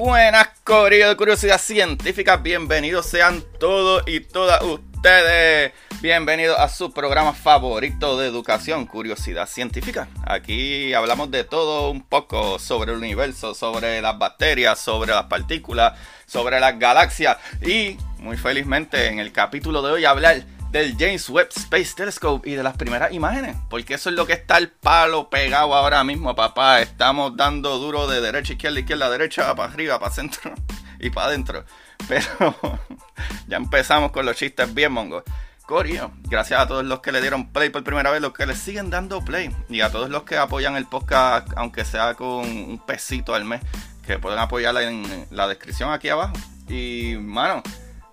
Buenas, Corillo de Curiosidad Científica. Bienvenidos sean todos y todas ustedes. Bienvenidos a su programa favorito de educación, Curiosidad Científica. Aquí hablamos de todo un poco sobre el universo, sobre las bacterias, sobre las partículas, sobre las galaxias. Y muy felizmente en el capítulo de hoy hablar del James Webb Space Telescope y de las primeras imágenes, porque eso es lo que está el palo pegado ahora mismo, papá. Estamos dando duro de derecha, izquierda, izquierda, derecha, para arriba, para centro y para adentro. Pero ya empezamos con los chistes bien mongos. Corio, gracias a todos los que le dieron play por primera vez, los que le siguen dando play y a todos los que apoyan el podcast, aunque sea con un pesito al mes, que pueden apoyarla en la descripción aquí abajo. Y, mano,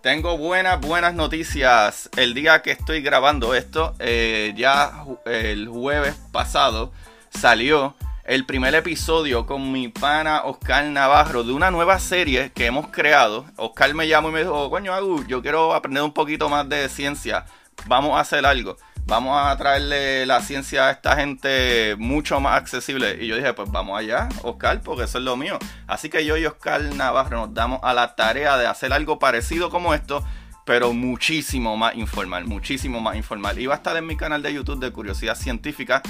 tengo buenas, buenas noticias. El día que estoy grabando esto, eh, ya el jueves pasado salió el primer episodio con mi pana Oscar Navarro de una nueva serie que hemos creado. Oscar me llamó y me dijo, coño, Agu, yo quiero aprender un poquito más de ciencia. Vamos a hacer algo. Vamos a traerle la ciencia a esta gente mucho más accesible. Y yo dije, pues vamos allá, Oscar, porque eso es lo mío. Así que yo y Oscar Navarro nos damos a la tarea de hacer algo parecido como esto, pero muchísimo más informal, muchísimo más informal. Y va a estar en mi canal de YouTube de Curiosidad Científica,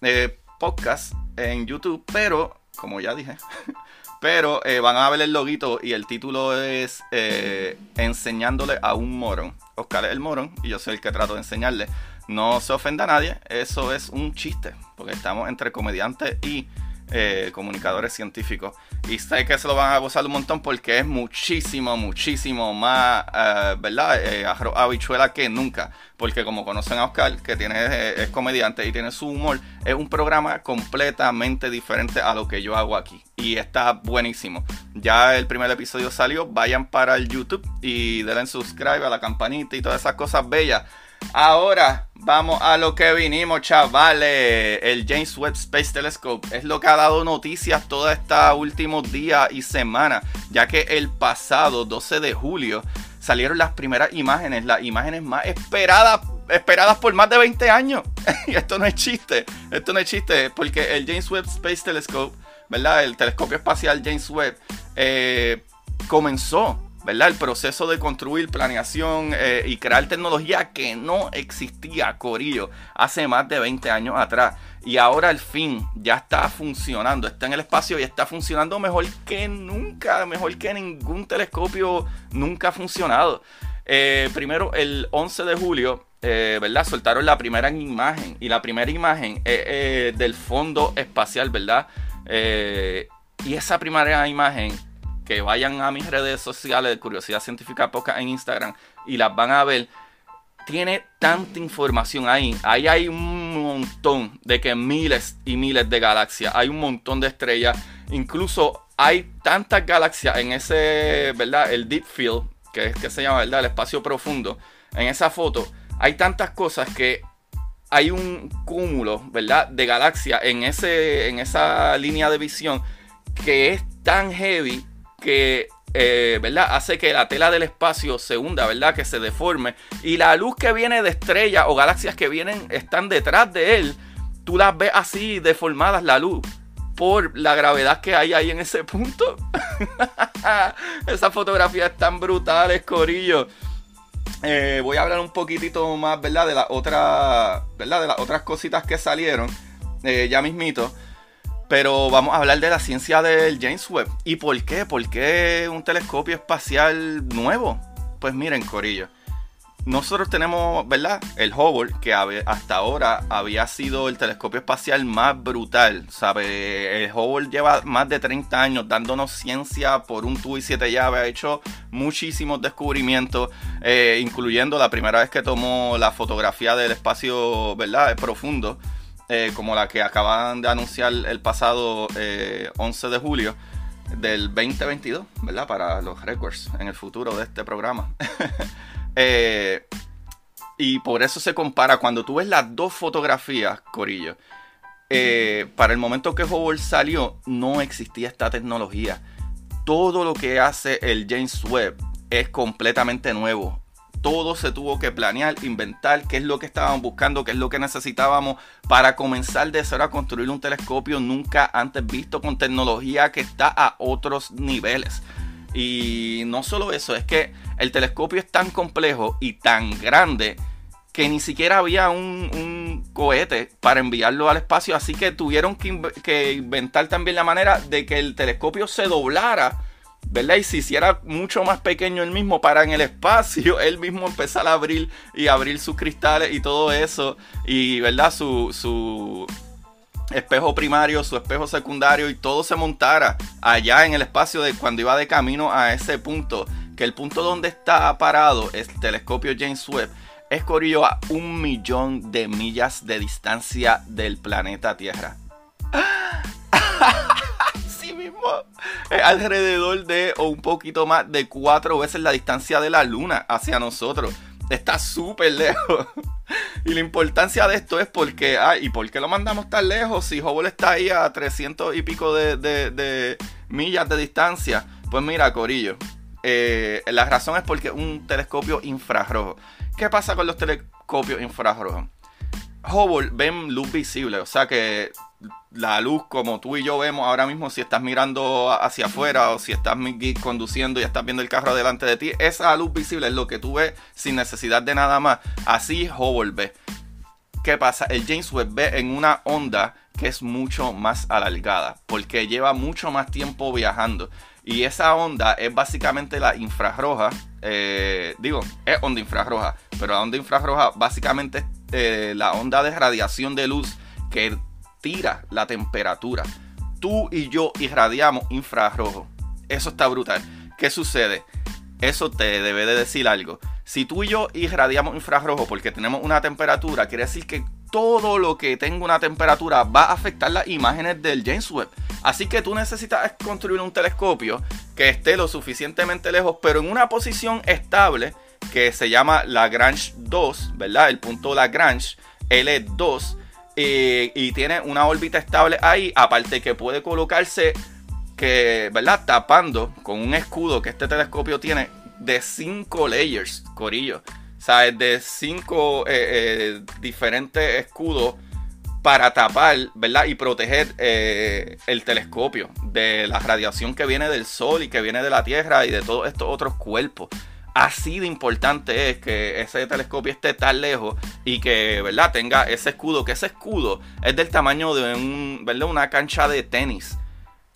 eh, podcast en YouTube, pero, como ya dije, pero eh, van a ver el loguito y el título es eh, Enseñándole a un morón. Oscar es el morón y yo soy el que trato de enseñarle. No se ofenda a nadie, eso es un chiste, porque estamos entre comediantes y eh, comunicadores científicos. Y sé que se lo van a gozar un montón porque es muchísimo, muchísimo más, eh, ¿verdad? Eh, habichuela que nunca. Porque como conocen a Oscar, que tiene, eh, es comediante y tiene su humor, es un programa completamente diferente a lo que yo hago aquí. Y está buenísimo. Ya el primer episodio salió, vayan para el YouTube y denle subscribe a la campanita y todas esas cosas bellas. Ahora vamos a lo que vinimos, chavales. El James Webb Space Telescope es lo que ha dado noticias todos estos últimos días y semanas, ya que el pasado 12 de julio salieron las primeras imágenes, las imágenes más esperadas, esperadas por más de 20 años. y esto no es chiste, esto no es chiste, porque el James Webb Space Telescope, ¿verdad? El telescopio espacial James Webb eh, comenzó ¿verdad? El proceso de construir planeación eh, y crear tecnología que no existía, Corillo, hace más de 20 años atrás. Y ahora al fin ya está funcionando, está en el espacio y está funcionando mejor que nunca, mejor que ningún telescopio nunca ha funcionado. Eh, primero, el 11 de julio, eh, ¿verdad? Soltaron la primera imagen y la primera imagen del fondo espacial, ¿verdad? y esa primera imagen que vayan a mis redes sociales de Curiosidad Científica Poca en Instagram y las van a ver. Tiene tanta información ahí. Ahí hay un montón de que miles y miles de galaxias. Hay un montón de estrellas. Incluso hay tantas galaxias en ese, ¿verdad? El Deep Field, que es que se llama, ¿verdad? El espacio profundo. En esa foto hay tantas cosas que hay un cúmulo, ¿verdad? De galaxias en, en esa línea de visión que es tan heavy que eh, ¿verdad? hace que la tela del espacio se hunda, ¿verdad? que se deforme. Y la luz que viene de estrellas o galaxias que vienen están detrás de él, tú las ves así deformadas la luz por la gravedad que hay ahí en ese punto. Esas fotografías están brutales, Corillo. Eh, voy a hablar un poquitito más, ¿verdad? De las otras, ¿verdad? De las otras cositas que salieron. Eh, ya mismito. Pero vamos a hablar de la ciencia del James Webb. ¿Y por qué? ¿Por qué un telescopio espacial nuevo? Pues miren, Corillo. nosotros tenemos, ¿verdad? El Hubble, que hasta ahora había sido el telescopio espacial más brutal, ¿sabe? El Hubble lleva más de 30 años dándonos ciencia por un tubo y siete llaves, ha hecho muchísimos descubrimientos, eh, incluyendo la primera vez que tomó la fotografía del espacio, ¿verdad? Profundo, eh, como la que acaban de anunciar el pasado 11 eh, de julio del 2022, ¿verdad? Para los records en el futuro de este programa. Eh, y por eso se compara cuando tú ves las dos fotografías, Corillo. Eh, para el momento que Hubble salió, no existía esta tecnología. Todo lo que hace el James Webb es completamente nuevo. Todo se tuvo que planear, inventar qué es lo que estábamos buscando, qué es lo que necesitábamos para comenzar de cero a construir un telescopio nunca antes visto con tecnología que está a otros niveles. Y no solo eso, es que el telescopio es tan complejo y tan grande que ni siquiera había un, cohete para enviarlo al espacio, así que tuvieron que, inventar también la manera de que el telescopio se doblara, ¿verdad? Y se hiciera mucho más pequeño el mismo para en el espacio él mismo empezar a abrir y abrir sus cristales y todo eso, y, ¿verdad? Su, su espejo primario, su espejo secundario y todo se montara allá en el espacio de cuando iba de camino a ese punto, que el punto donde está parado el telescopio James Webb es corillo a un millón de millas de distancia del planeta Tierra. Sí mismo. alrededor de o un poquito más de cuatro veces la distancia de la luna hacia nosotros. Está súper lejos. y la importancia de esto es porque, ah, ¿y por qué lo mandamos tan lejos si Hubble está ahí a 300 y pico de, millas de distancia? Pues mira, Corillo, eh, la razón es porque un telescopio infrarrojo. ¿Qué pasa con los telescopios infrarrojos? Hubble ven luz visible, o sea que la luz como tú y yo vemos ahora mismo si estás mirando hacia afuera o si estás conduciendo y estás viendo el carro delante de ti, esa luz visible es lo que tú ves sin necesidad de nada más. Así Hubble ve. ¿Qué pasa? El James Webb ve en una onda que es mucho más alargada porque lleva mucho más tiempo viajando. Y esa onda es básicamente la infrarroja. Eh, digo, es onda infrarroja. Pero la onda infrarroja básicamente es eh, la onda de radiación de luz que tira la temperatura. Tú y yo irradiamos infrarrojo. Eso está brutal. ¿Qué sucede? Eso te debe de decir algo. Si tú y yo irradiamos infrarrojo porque tenemos una temperatura, quiere decir que todo lo que tenga una temperatura va a afectar las imágenes del James Webb. Así que tú necesitas construir un telescopio que esté lo suficientemente lejos, pero en una posición estable que se llama Lagrange 2, ¿verdad? El punto Lagrange L2 y tiene una órbita estable ahí, aparte que puede colocarse, que, ¿verdad? Tapando con un escudo que este telescopio tiene de 5 layers, corillo. O sea, de 5 eh, eh, diferentes escudos para tapar, ¿verdad? Y proteger eh, el telescopio de la radiación que viene del Sol y que viene de la Tierra y de todos estos otros cuerpos así de importante es que ese telescopio esté tan lejos y que, ¿verdad? Tenga ese escudo, que ese escudo es del tamaño de un, ¿verdad? una cancha de tenis.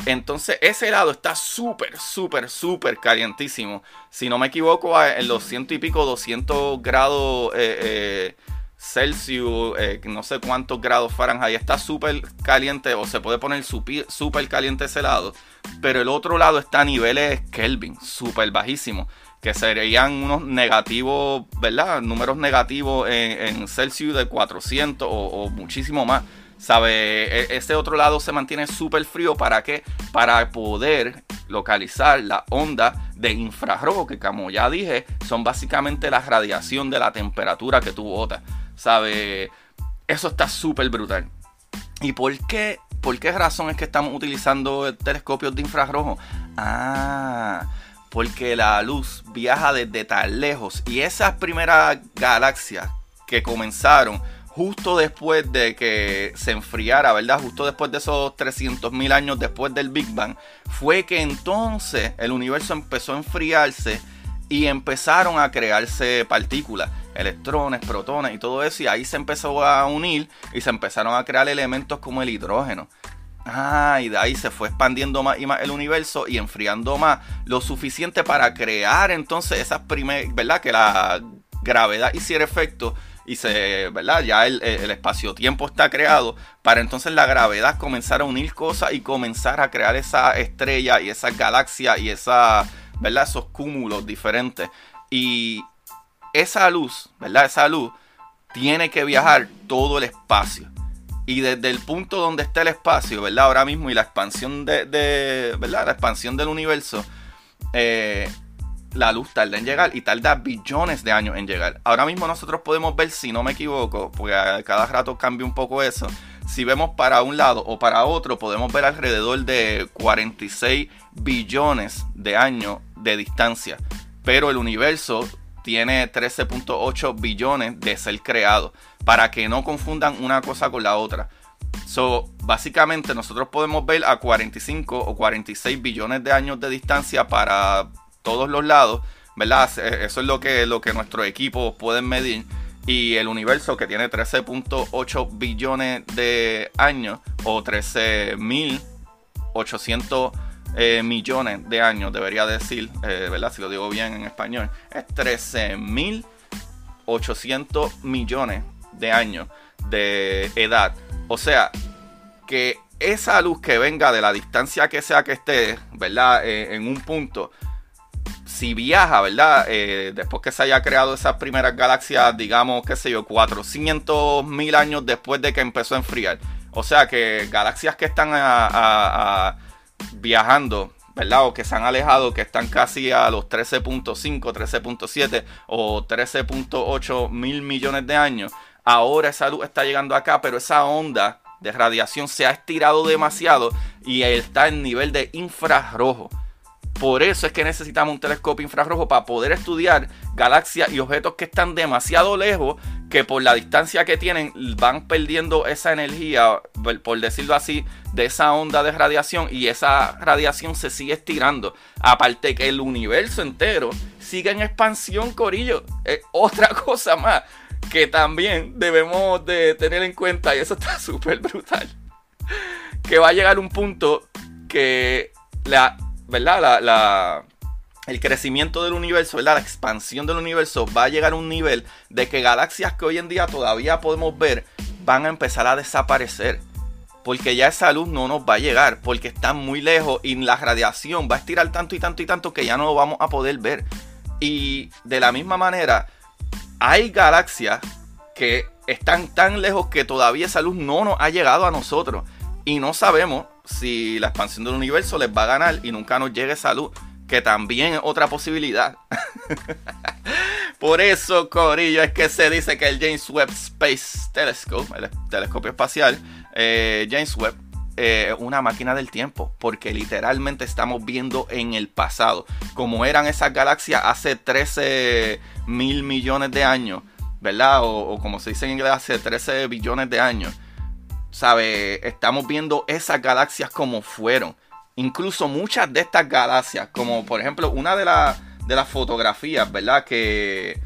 Entonces ese lado está súper, súper, súper calientísimo. Si no me equivoco, en los ciento y pico, 200 grados eh, eh, Celsius, eh, no sé cuántos grados Fahrenheit, está súper caliente o se puede poner súper caliente ese lado. Pero el otro lado está a niveles Kelvin, súper bajísimo que serían unos negativos, ¿verdad? Números negativos en, Celsius de 400 o, muchísimo más. ¿Sabe? E, ese otro lado se mantiene súper frío. ¿Para qué? Para poder localizar la onda de infrarrojo, que como ya dije, son básicamente la radiación de la temperatura que tú botas. ¿Sabe? Eso está súper brutal. ¿Y por qué? ¿Por qué razón es que estamos utilizando telescopios de infrarrojo? Ah, porque la luz viaja desde tan lejos y esas primeras galaxias que comenzaron justo después de que se enfriara, ¿verdad? Justo después de esos 300.000 años después del Big Bang, fue que entonces el universo empezó a enfriarse y empezaron a crearse partículas, electrones, protones y todo eso, y ahí se empezó a unir y se empezaron a crear elementos como el hidrógeno. Ah, y de ahí se fue expandiendo más y más el universo y enfriando más lo suficiente para crear entonces esas primeras, ¿verdad? Que la gravedad hiciera efecto y se, ¿verdad? Ya el, espacio-tiempo está creado para entonces la gravedad comenzar a unir cosas y comenzar a crear esa estrella y esa galaxia y esa, ¿verdad? Esos cúmulos diferentes. Y esa luz, ¿verdad? Esa luz tiene que viajar todo el espacio. Y desde el punto donde está el espacio, ¿verdad? Ahora mismo y la expansión de, ¿verdad? La expansión del universo, eh, la luz tarda en llegar y tarda billones de años en llegar. Ahora mismo nosotros podemos ver, si no me equivoco, porque cada rato cambia un poco eso, si vemos para un lado o para otro, podemos ver alrededor de 46 billones de años de distancia. Pero el universo tiene 13.8 billones de ser creado, para que no confundan una cosa con la otra. So, básicamente nosotros podemos ver a 45 o 46 billones de años de distancia para todos los lados, ¿verdad? Eso es lo que, lo que nuestros equipos pueden medir. Y el universo que tiene 13.8 billones de años o 13.800 eh, millones de años, debería decir, eh, ¿verdad? Si lo digo bien en español, es 13.800 millones de años de edad. O sea, que esa luz que venga de la distancia que sea que esté, ¿verdad? Eh, en un punto, si viaja, ¿verdad? Eh, después que se haya creado esas primeras galaxias, digamos, qué sé yo, 400 mil años después de que empezó a enfriar. O sea que galaxias que están viajando, ¿verdad? O que se han alejado, que están casi a los 13.5, 13.7 o 13.8 mil millones de años. Ahora esa luz está llegando acá, pero esa onda de radiación se ha estirado demasiado y está en nivel de infrarrojo. Por eso es que necesitamos un telescopio infrarrojo para poder estudiar galaxias y objetos que están demasiado lejos, que por la distancia que tienen van perdiendo esa energía, por decirlo así, de esa onda de radiación y esa radiación se sigue estirando. Aparte que el universo entero sigue en expansión, Corillo. Es otra cosa más que también debemos de tener en cuenta y eso está súper brutal. Que va a llegar un punto que la ¿verdad? La, el crecimiento del universo. La expansión del universo va a llegar a un nivel de que galaxias que hoy en día todavía podemos ver van a empezar a desaparecer. Porque ya esa luz no nos va a llegar, porque están muy lejos y la radiación va a estirar tanto y tanto y tanto que ya no lo vamos a poder ver. Y de la misma manera, hay galaxias que están tan lejos que todavía esa luz no nos ha llegado a nosotros. Y no sabemos si la expansión del universo les va a ganar y nunca nos llegue salud, que también es otra posibilidad. Por eso, Corillo, es que se dice que el James Webb Space Telescope, el telescopio espacial, eh, James Webb, eh, una máquina del tiempo, porque literalmente estamos viendo en el pasado como eran esas galaxias hace 13 mil millones de años, ¿verdad? O, como se dice en inglés, hace 13 billones de años. ¿sabe? Estamos viendo esas galaxias como fueron. Incluso muchas de estas galaxias, como por ejemplo una de, de las fotografías, ¿verdad? Que,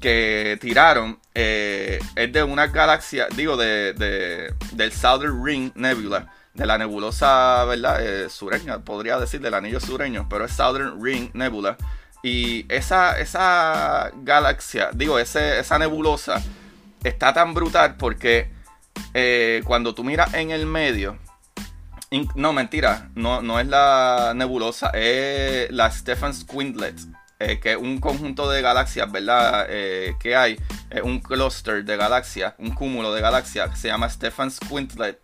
que tiraron eh, es de una galaxia, digo, de, del Southern Ring Nebula, de la nebulosa, ¿verdad? Eh, sureña, podría decir del anillo sureño, pero es Southern Ring Nebula. Y esa, esa galaxia, digo, ese, esa nebulosa está tan brutal porque eh, cuando tú miras en el medio, no, mentira, no, no es la nebulosa, es la Stephen Squintlet, eh, que un conjunto de galaxias, ¿verdad? Eh, que hay, un cluster de galaxias, un cúmulo de galaxias que se llama Stephen Squintlet.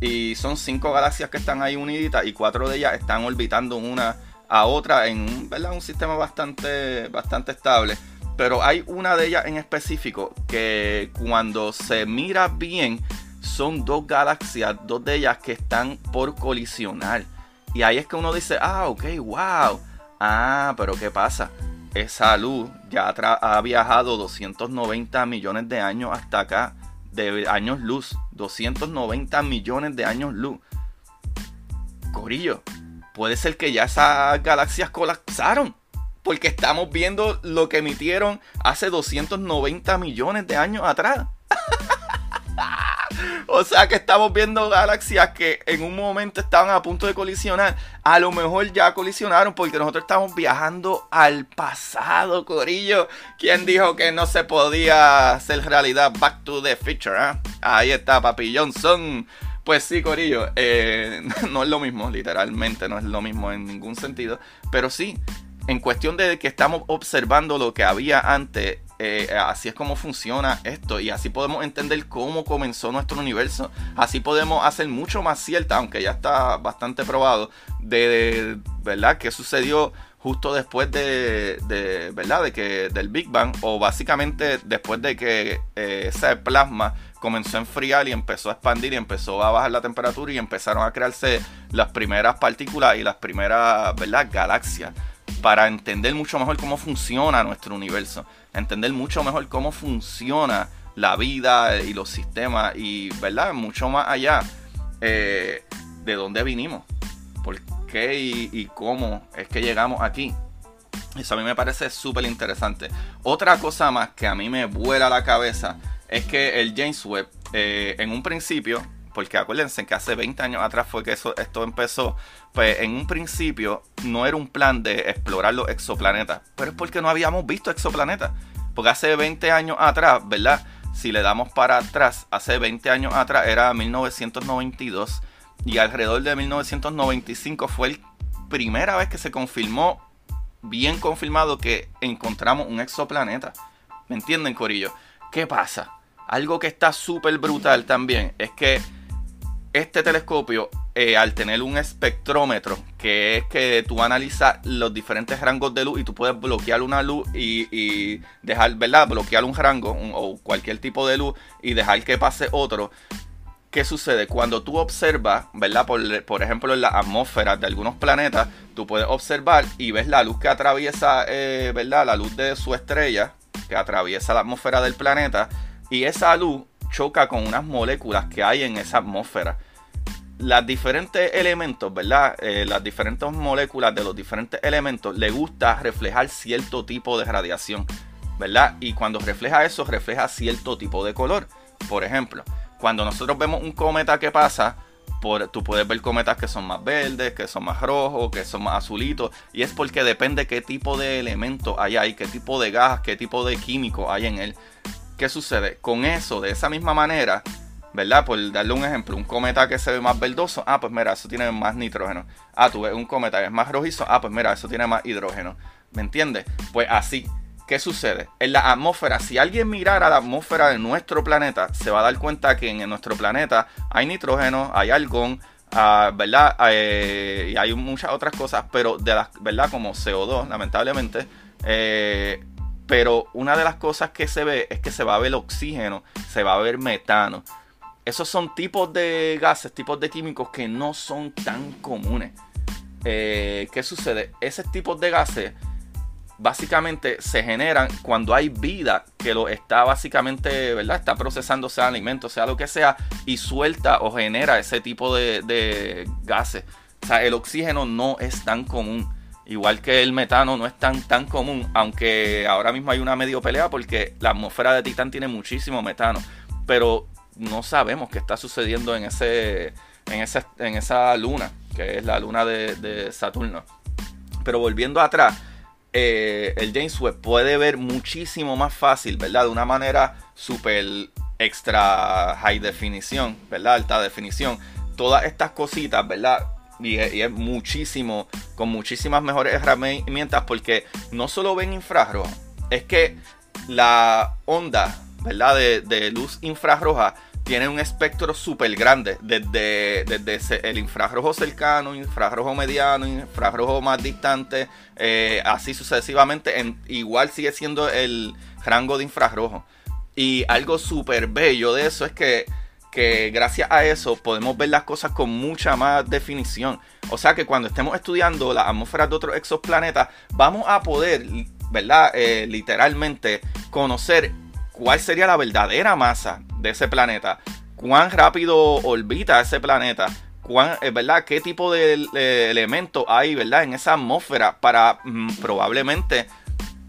Y son cinco galaxias que están ahí uniditas y cuatro de ellas están orbitando una a otra en ¿verdad? un sistema bastante, bastante estable. Pero hay una de ellas en específico que cuando se mira bien son dos galaxias, dos de ellas que están por colisionar. Y ahí es que uno dice, ah, ok, wow. Ah, pero ¿qué pasa? Esa luz ya ha viajado 290 millones de años hasta acá, de años luz. 290 millones de años luz. Corillo, puede ser que ya esas galaxias colapsaron porque estamos viendo lo que emitieron hace 290 millones de años atrás. o sea que estamos viendo galaxias que en un momento estaban a punto de colisionar. A lo mejor ya colisionaron porque nosotros estamos viajando al pasado, Corillo. ¿Quién dijo que no se podía hacer realidad Back to the Future? Ah? Ahí está, Papi Johnson. Pues sí, Corillo, eh, no es lo mismo, literalmente, no es lo mismo en ningún sentido. Pero sí, en cuestión de que estamos observando lo que había antes, eh, así es como funciona esto y así podemos entender cómo comenzó nuestro universo. Así podemos hacer mucho más cierta, aunque ya está bastante probado, de, verdad qué sucedió justo después de, verdad de que del Big Bang o básicamente después de que eh, ese plasma comenzó a enfriar y empezó a expandir y empezó a bajar la temperatura y empezaron a crearse las primeras partículas y las primeras verdad galaxias para entender mucho mejor cómo funciona nuestro universo, entender mucho mejor cómo funciona la vida y los sistemas y, ¿verdad? Mucho más allá eh, de dónde vinimos, por qué y, cómo es que llegamos aquí. Eso a mí me parece súper interesante. Otra cosa más que a mí me vuela la cabeza es que el James Webb, eh, en un principio, porque acuérdense que hace 20 años atrás fue que eso, esto empezó, pues en un principio no era un plan de explorar los exoplanetas, pero es porque no habíamos visto exoplanetas. Porque hace 20 años atrás, ¿verdad? Si le damos para atrás, hace 20 años atrás era 1992 y alrededor de 1995 fue la primera vez que se confirmó, bien confirmado, que encontramos un exoplaneta. ¿Me entienden, Corillo? ¿Qué pasa? Algo que está súper brutal también es que este telescopio, eh, al tener un espectrómetro, que es que tú analizas los diferentes rangos de luz y tú puedes bloquear una luz y, dejar, ¿verdad? Bloquear un rango o cualquier tipo de luz y dejar que pase otro. ¿Qué sucede? Cuando tú observas, ¿verdad? Por, ejemplo, en la atmósfera de algunos planetas, tú puedes observar y ves la luz que atraviesa, eh, ¿verdad? La luz de su estrella, que atraviesa la atmósfera del planeta. Y esa luz choca con unas moléculas que hay en esa atmósfera. Las diferentes elementos, ¿verdad? Eh, las diferentes moléculas de los diferentes elementos le gusta reflejar cierto tipo de radiación, ¿verdad? Y cuando refleja eso, refleja cierto tipo de color. Por ejemplo, cuando nosotros vemos un cometa que pasa, por, tú puedes ver cometas que son más verdes, que son más rojos, que son más azulitos. Y es porque depende qué tipo de elemento hay ahí, qué tipo de gas, qué tipo de químico hay en él. ¿Qué sucede? Con eso, de esa misma manera, ¿verdad? Por darle un ejemplo, un cometa que se ve más verdoso, ah, pues mira, eso tiene más nitrógeno. Ah, tú ves un cometa que es más rojizo, ah, pues mira, eso tiene más hidrógeno. ¿Me entiendes? Pues así. ¿Qué sucede? En la atmósfera, si alguien mirara la atmósfera de nuestro planeta, se va a dar cuenta que en nuestro planeta hay nitrógeno, hay argón, ah, ¿verdad? Eh, y hay muchas otras cosas, pero de las, ¿verdad? Como CO2, lamentablemente, eh, pero una de las cosas que se ve es que se va a ver oxígeno, se va a ver metano. Esos son tipos de gases, tipos de químicos que no son tan comunes. Eh, ¿Qué sucede? Ese tipo de gases básicamente se generan cuando hay vida que lo está básicamente, ¿verdad? Está procesando, sea alimento, sea lo que sea, y suelta o genera ese tipo de, de gases. O sea, el oxígeno no es tan común. Igual que el metano no es tan, tan común, aunque ahora mismo hay una medio pelea porque la atmósfera de Titán tiene muchísimo metano, pero no sabemos qué está sucediendo en, ese, en, ese, en esa luna, que es la luna de, Saturno. Pero volviendo atrás, eh, el James Webb puede ver muchísimo más fácil, ¿verdad? De una manera súper extra high definición, ¿verdad? Alta definición. Todas estas cositas, ¿verdad? Y es, muchísimo, con muchísimas mejores herramientas porque no solo ven infrarrojo, es que la onda, ¿verdad? De, luz infrarroja tiene un espectro súper grande, desde, desde, el infrarrojo cercano, infrarrojo mediano, infrarrojo más distante, eh, así sucesivamente, en, igual sigue siendo el rango de infrarrojo. Y algo súper bello de eso es que que gracias a eso podemos ver las cosas con mucha más definición. O sea que cuando estemos estudiando las atmósferas de otros exoplanetas, vamos a poder, ¿verdad? Eh, literalmente conocer cuál sería la verdadera masa de ese planeta, cuán rápido orbita ese planeta, cuán, eh, ¿verdad? qué tipo de, elementos hay ¿verdad? en esa atmósfera para mm, probablemente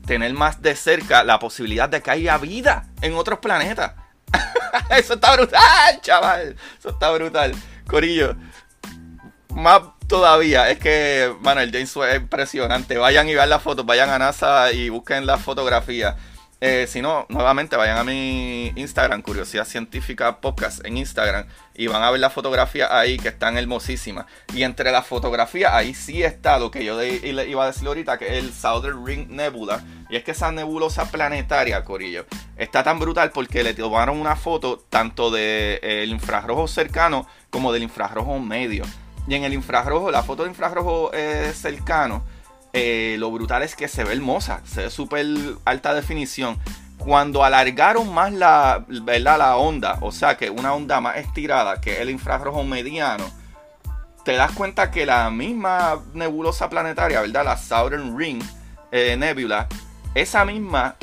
tener más de cerca la posibilidad de que haya vida en otros planetas. Eso está brutal, chaval. Eso está brutal. Corillo. Más todavía, es que, bueno, el James es impresionante. Vayan y vean las fotos, vayan a NASA y busquen las fotografías. Eh, si no, nuevamente vayan a mi Instagram, Curiosidad Científica Podcast en Instagram, y van a ver la fotografía ahí que están hermosísimas. Y entre las fotografías, ahí sí está lo que yo le iba a decir ahorita, que es el Southern Ring Nebula. Y es que esa nebulosa planetaria, Corillo, está tan brutal porque le tomaron una foto tanto del de, infrarrojo cercano como del infrarrojo medio. Y en el infrarrojo, la foto de infrarrojo eh, cercano eh, lo brutal es que se ve hermosa, se ve súper alta definición. Cuando alargaron más la, la onda, o sea que una onda más estirada que el infrarrojo mediano, te das cuenta que la misma nebulosa planetaria, ¿verdad? La Southern Ring eh, Nebula, esa misma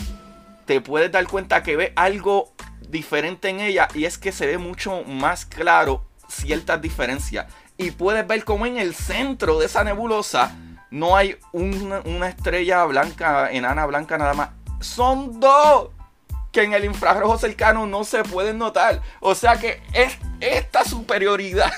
te puedes dar cuenta que ve algo diferente en ella y es que se ve mucho más claro ciertas diferencias. Y puedes ver como en el centro de esa nebulosa no hay una, estrella blanca, enana blanca nada más. Son dos que en el infrarrojo cercano no se pueden notar. O sea que es esta superioridad.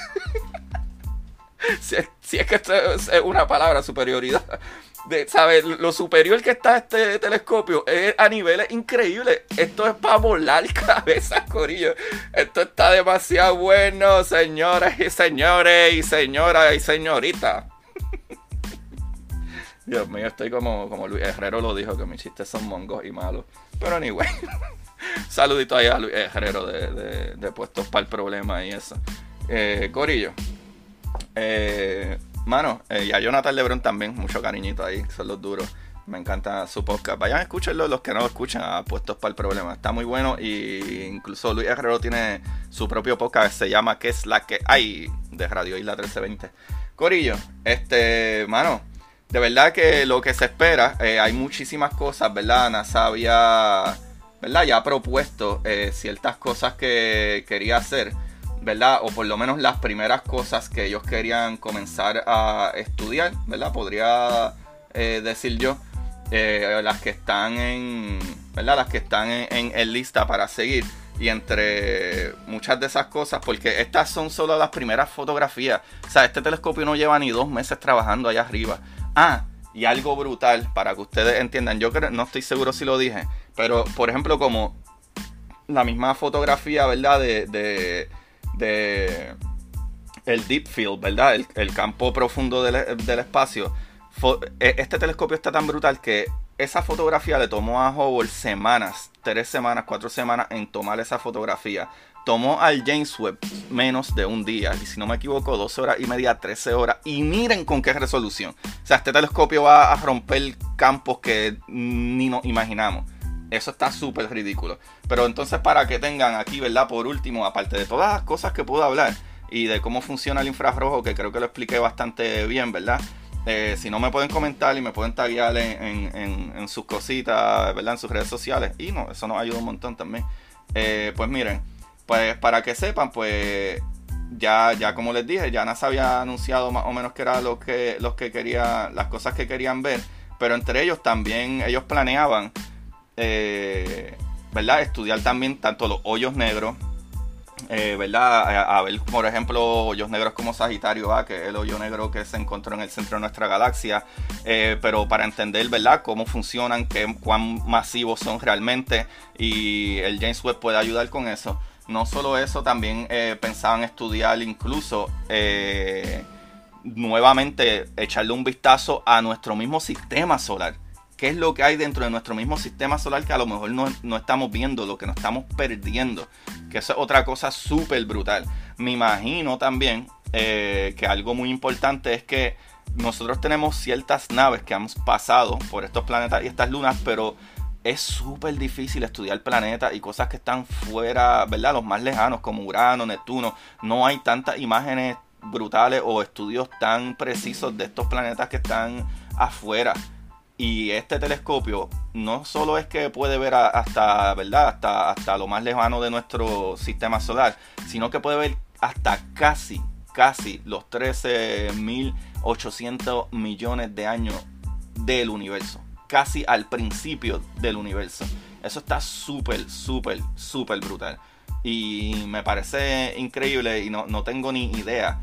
si, es que esto es una palabra, superioridad. De, ¿sabes? Lo superior que está este telescopio es a niveles increíbles. Esto es para volar cabezas, corillo. Esto está demasiado bueno, señoras y señores, y señoras y señoritas. Dios mío, estoy como, como Luis Herrero lo dijo, que mis chistes son mongos y malos. Pero anyway, saludito ahí a Luis Herrero de, de, Puestos para el Problema y eso. Eh, Corillo. Eh, mano, eh, y a Jonathan Lebron también, mucho cariñito ahí, son los duros. Me encanta su podcast. Vayan a escucharlo los que no lo escuchan, a Puestos para el Problema. Está muy bueno y incluso Luis Herrero tiene su propio podcast, se llama ¿Qué es la que hay? de Radio Isla 1320. Corillo, este, mano, de verdad que lo que se espera, eh, hay muchísimas cosas, ¿verdad? NASA había, ¿verdad? Ya ha propuesto eh, ciertas cosas que quería hacer, ¿verdad? O por lo menos las primeras cosas que ellos querían comenzar a estudiar, ¿verdad? Podría eh, decir yo, las que están en, ¿verdad? Las que están en, en lista para seguir. Y entre muchas de esas cosas, porque estas son solo las primeras fotografías. O sea, este telescopio no lleva ni dos meses trabajando allá arriba. Ah, y algo brutal para que ustedes entiendan. Yo no estoy seguro si lo dije, pero por ejemplo, como la misma fotografía, ¿verdad? De, de, el deep field, ¿verdad? El, campo profundo del, espacio. E, este telescopio está tan brutal que esa fotografía le tomó a Hubble semanas, tres semanas, cuatro semanas en tomar esa fotografía tomó al James Webb menos de un día. Y si no me equivoco, 12 horas y media, 13 horas. Y miren con qué resolución. O sea, este telescopio va a romper campos que ni nos imaginamos. Eso está súper ridículo. Pero entonces para que tengan aquí, ¿verdad? Por último, aparte de todas las cosas que puedo hablar y de cómo funciona el infrarrojo, que creo que lo expliqué bastante bien, ¿verdad? Eh, si no me pueden comentar y me pueden taguear en, sus cositas, ¿verdad? En sus redes sociales. Y no, eso nos ayuda un montón también. Eh, pues miren, pues para que sepan, pues ya, ya como les dije, ya NASA había anunciado más o menos que era lo que, los que quería, las cosas que querían ver, pero entre ellos también ellos planeaban, eh, ¿verdad? Estudiar también tanto los hoyos negros, eh, ¿verdad? A, ver, por ejemplo, hoyos negros como Sagitario A, que es el hoyo negro que se encontró en el centro de nuestra galaxia, eh, pero para entender, ¿verdad?, cómo funcionan, qué, cuán masivos son realmente, y el James Webb puede ayudar con eso. No solo eso, también eh, pensaban estudiar incluso eh, nuevamente echarle un vistazo a nuestro mismo sistema solar. ¿Qué es lo que hay dentro de nuestro mismo sistema solar que a lo mejor no, estamos viendo, lo que nos estamos perdiendo? Que eso es otra cosa súper brutal. Me imagino también eh, que algo muy importante es que nosotros tenemos ciertas naves que han pasado por estos planetas y estas lunas, pero es súper difícil estudiar planetas y cosas que están fuera, ¿verdad? Los más lejanos, como Urano, Neptuno. No hay tantas imágenes brutales o estudios tan precisos de estos planetas que están afuera. Y este telescopio no solo es que puede ver hasta, ¿verdad? Hasta, hasta lo más lejano de nuestro sistema solar, sino que puede ver hasta casi, casi los 13.800 millones de años del universo casi al principio del universo. Eso está súper, súper, súper brutal. Y me parece increíble y no, no tengo ni idea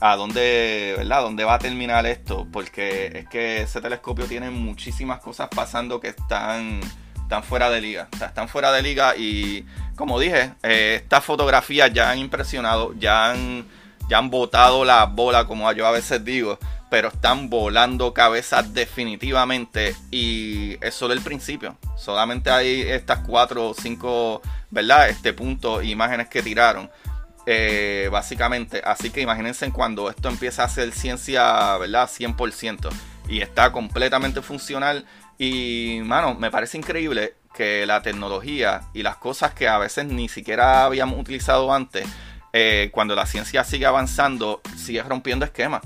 a dónde, ¿verdad? dónde va a terminar esto, porque es que ese telescopio tiene muchísimas cosas pasando que están, están fuera de liga. Están fuera de liga y, como dije, eh, estas fotografías ya han impresionado, ya han, ya han botado la bola, como yo a veces digo, pero están volando cabezas definitivamente y es solo el principio. Solamente hay estas cuatro o cinco, ¿verdad? Este punto, imágenes que tiraron. Eh, básicamente. Así que imagínense cuando esto empieza a ser ciencia, ¿verdad? 100%. Y está completamente funcional. Y, mano, me parece increíble que la tecnología y las cosas que a veces ni siquiera habíamos utilizado antes, eh, cuando la ciencia sigue avanzando, sigue rompiendo esquemas.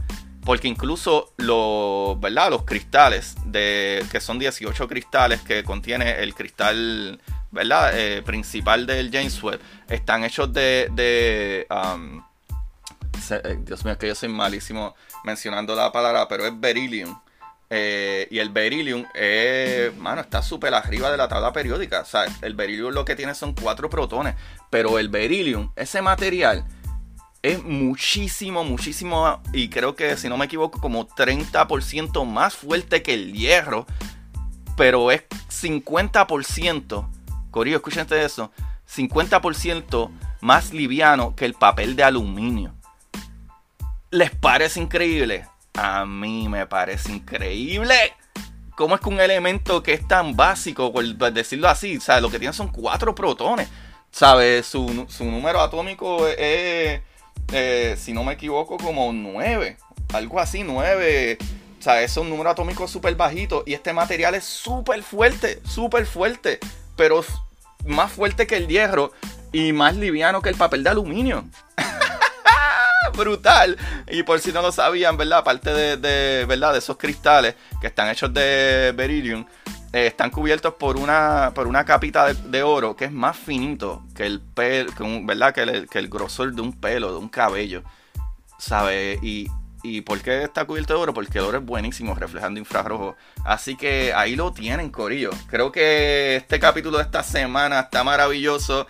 Porque incluso los, ¿verdad? los cristales, de, que son 18 cristales que contiene el cristal ¿verdad? Eh, principal del James Webb están hechos de, um, eh, Dios mío, es que yo soy malísimo mencionando la palabra, pero es beryllium. Eh, y el beryllium, eh, mano, está súper arriba de la tabla periódica. O sea, el beryllium lo que tiene son cuatro protones. Pero el beryllium, ese material, es muchísimo, muchísimo, y creo que si no me equivoco, como 30% más fuerte que el hierro. Pero es 50% Corillo, escúchense eso. 50% más liviano que el papel de aluminio. ¿Les parece increíble? A mí me parece increíble. ¿Cómo es que un elemento que es tan básico, por decirlo así, ¿sabes? lo que tiene son cuatro protones? ¿Sabes? Su, número atómico es, eh, si no me equivoco, como 9. Algo así, 9. O sea, es un número atómico súper bajito. Y este material es súper fuerte, súper fuerte pero más fuerte que el hierro y más liviano que el papel de aluminio. Brutal. Y por si no lo sabían, ¿verdad? Aparte de, ¿verdad? de esos cristales que están hechos de beryllium, eh, están cubiertos por una, por una capita de, oro que es más finito que el pelo, ¿verdad? Que el, que el grosor de un pelo, de un cabello. ¿Sabe? Y ¿Y por qué está cubierto de oro? Porque el oro es buenísimo reflejando infrarrojo. Así que ahí lo tienen, Corillo. Creo que este capítulo de esta semana está maravilloso.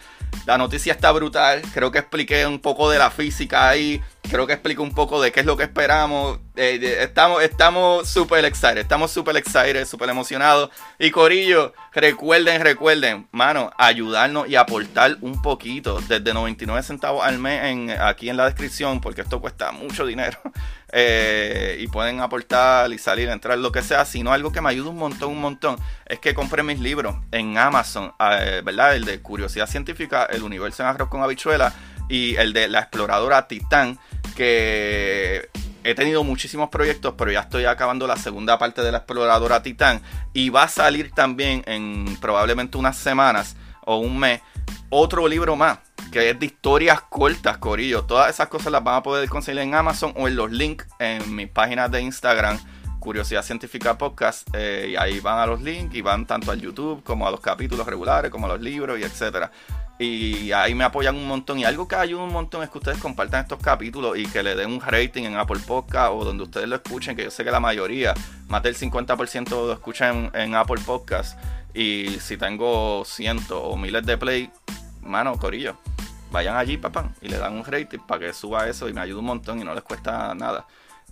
La noticia está brutal. Creo que expliqué un poco de la física ahí. Creo que expliqué un poco de qué es lo que esperamos. Eh, estamos estamos súper excited. Estamos súper excited, súper emocionados. Y Corillo, recuerden, recuerden, mano, ayudarnos y aportar un poquito. Desde 99 centavos al mes en, aquí en la descripción, porque esto cuesta mucho dinero. Eh, y pueden aportar y salir, entrar, lo que sea, sino algo que me ayuda un montón, un montón, es que compré mis libros en Amazon, eh, ¿verdad? El de Curiosidad Científica, El Universo en Arroz con Habichuela y el de La Exploradora Titán, que he tenido muchísimos proyectos, pero ya estoy acabando la segunda parte de La Exploradora Titán y va a salir también en probablemente unas semanas o un mes otro libro más que es de historias cortas, Corillo. Todas esas cosas las van a poder conseguir en Amazon o en los links en mis páginas de Instagram, Curiosidad Científica Podcast. Eh, y ahí van a los links y van tanto al YouTube como a los capítulos regulares, como a los libros y etcétera. Y ahí me apoyan un montón. Y algo que ayuda un montón es que ustedes compartan estos capítulos y que le den un rating en Apple Podcast o donde ustedes lo escuchen, que yo sé que la mayoría, más del 50% lo escuchan en, en Apple Podcast. Y si tengo cientos o miles de play, mano, corillo vayan allí, papá, y le dan un rating para que suba eso y me ayude un montón y no les cuesta nada.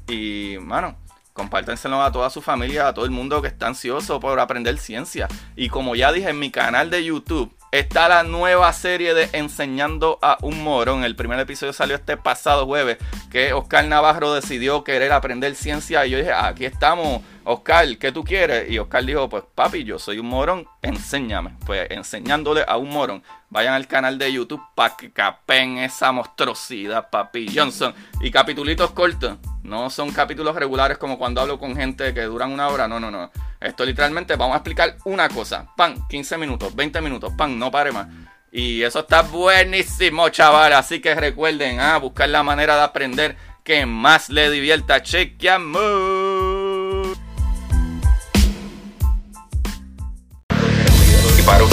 Y, mano, compártenselo a toda su familia, a todo el mundo que está ansioso por aprender ciencia. Y como ya dije en mi canal de YouTube, está la nueva serie de Enseñando a un Morón. El primer episodio salió este pasado jueves, que Oscar Navarro decidió querer aprender ciencia. Y yo dije, aquí estamos, Oscar, ¿qué tú quieres? Y Oscar dijo, pues papi, yo soy un morón, enséñame. Pues enseñándole a un morón. Vayan al canal de YouTube para que capen esa monstruosidad, papi Johnson. Y capitulitos cortos. No son capítulos regulares como cuando hablo con gente que duran una hora. No, no, no. Esto literalmente vamos a explicar una cosa. Pan, 15 minutos, 20 minutos. Pan, no pare más. Y eso está buenísimo, chaval. Así que recuerden, ah, buscar la manera de aprender que más le divierta. Chequeamos.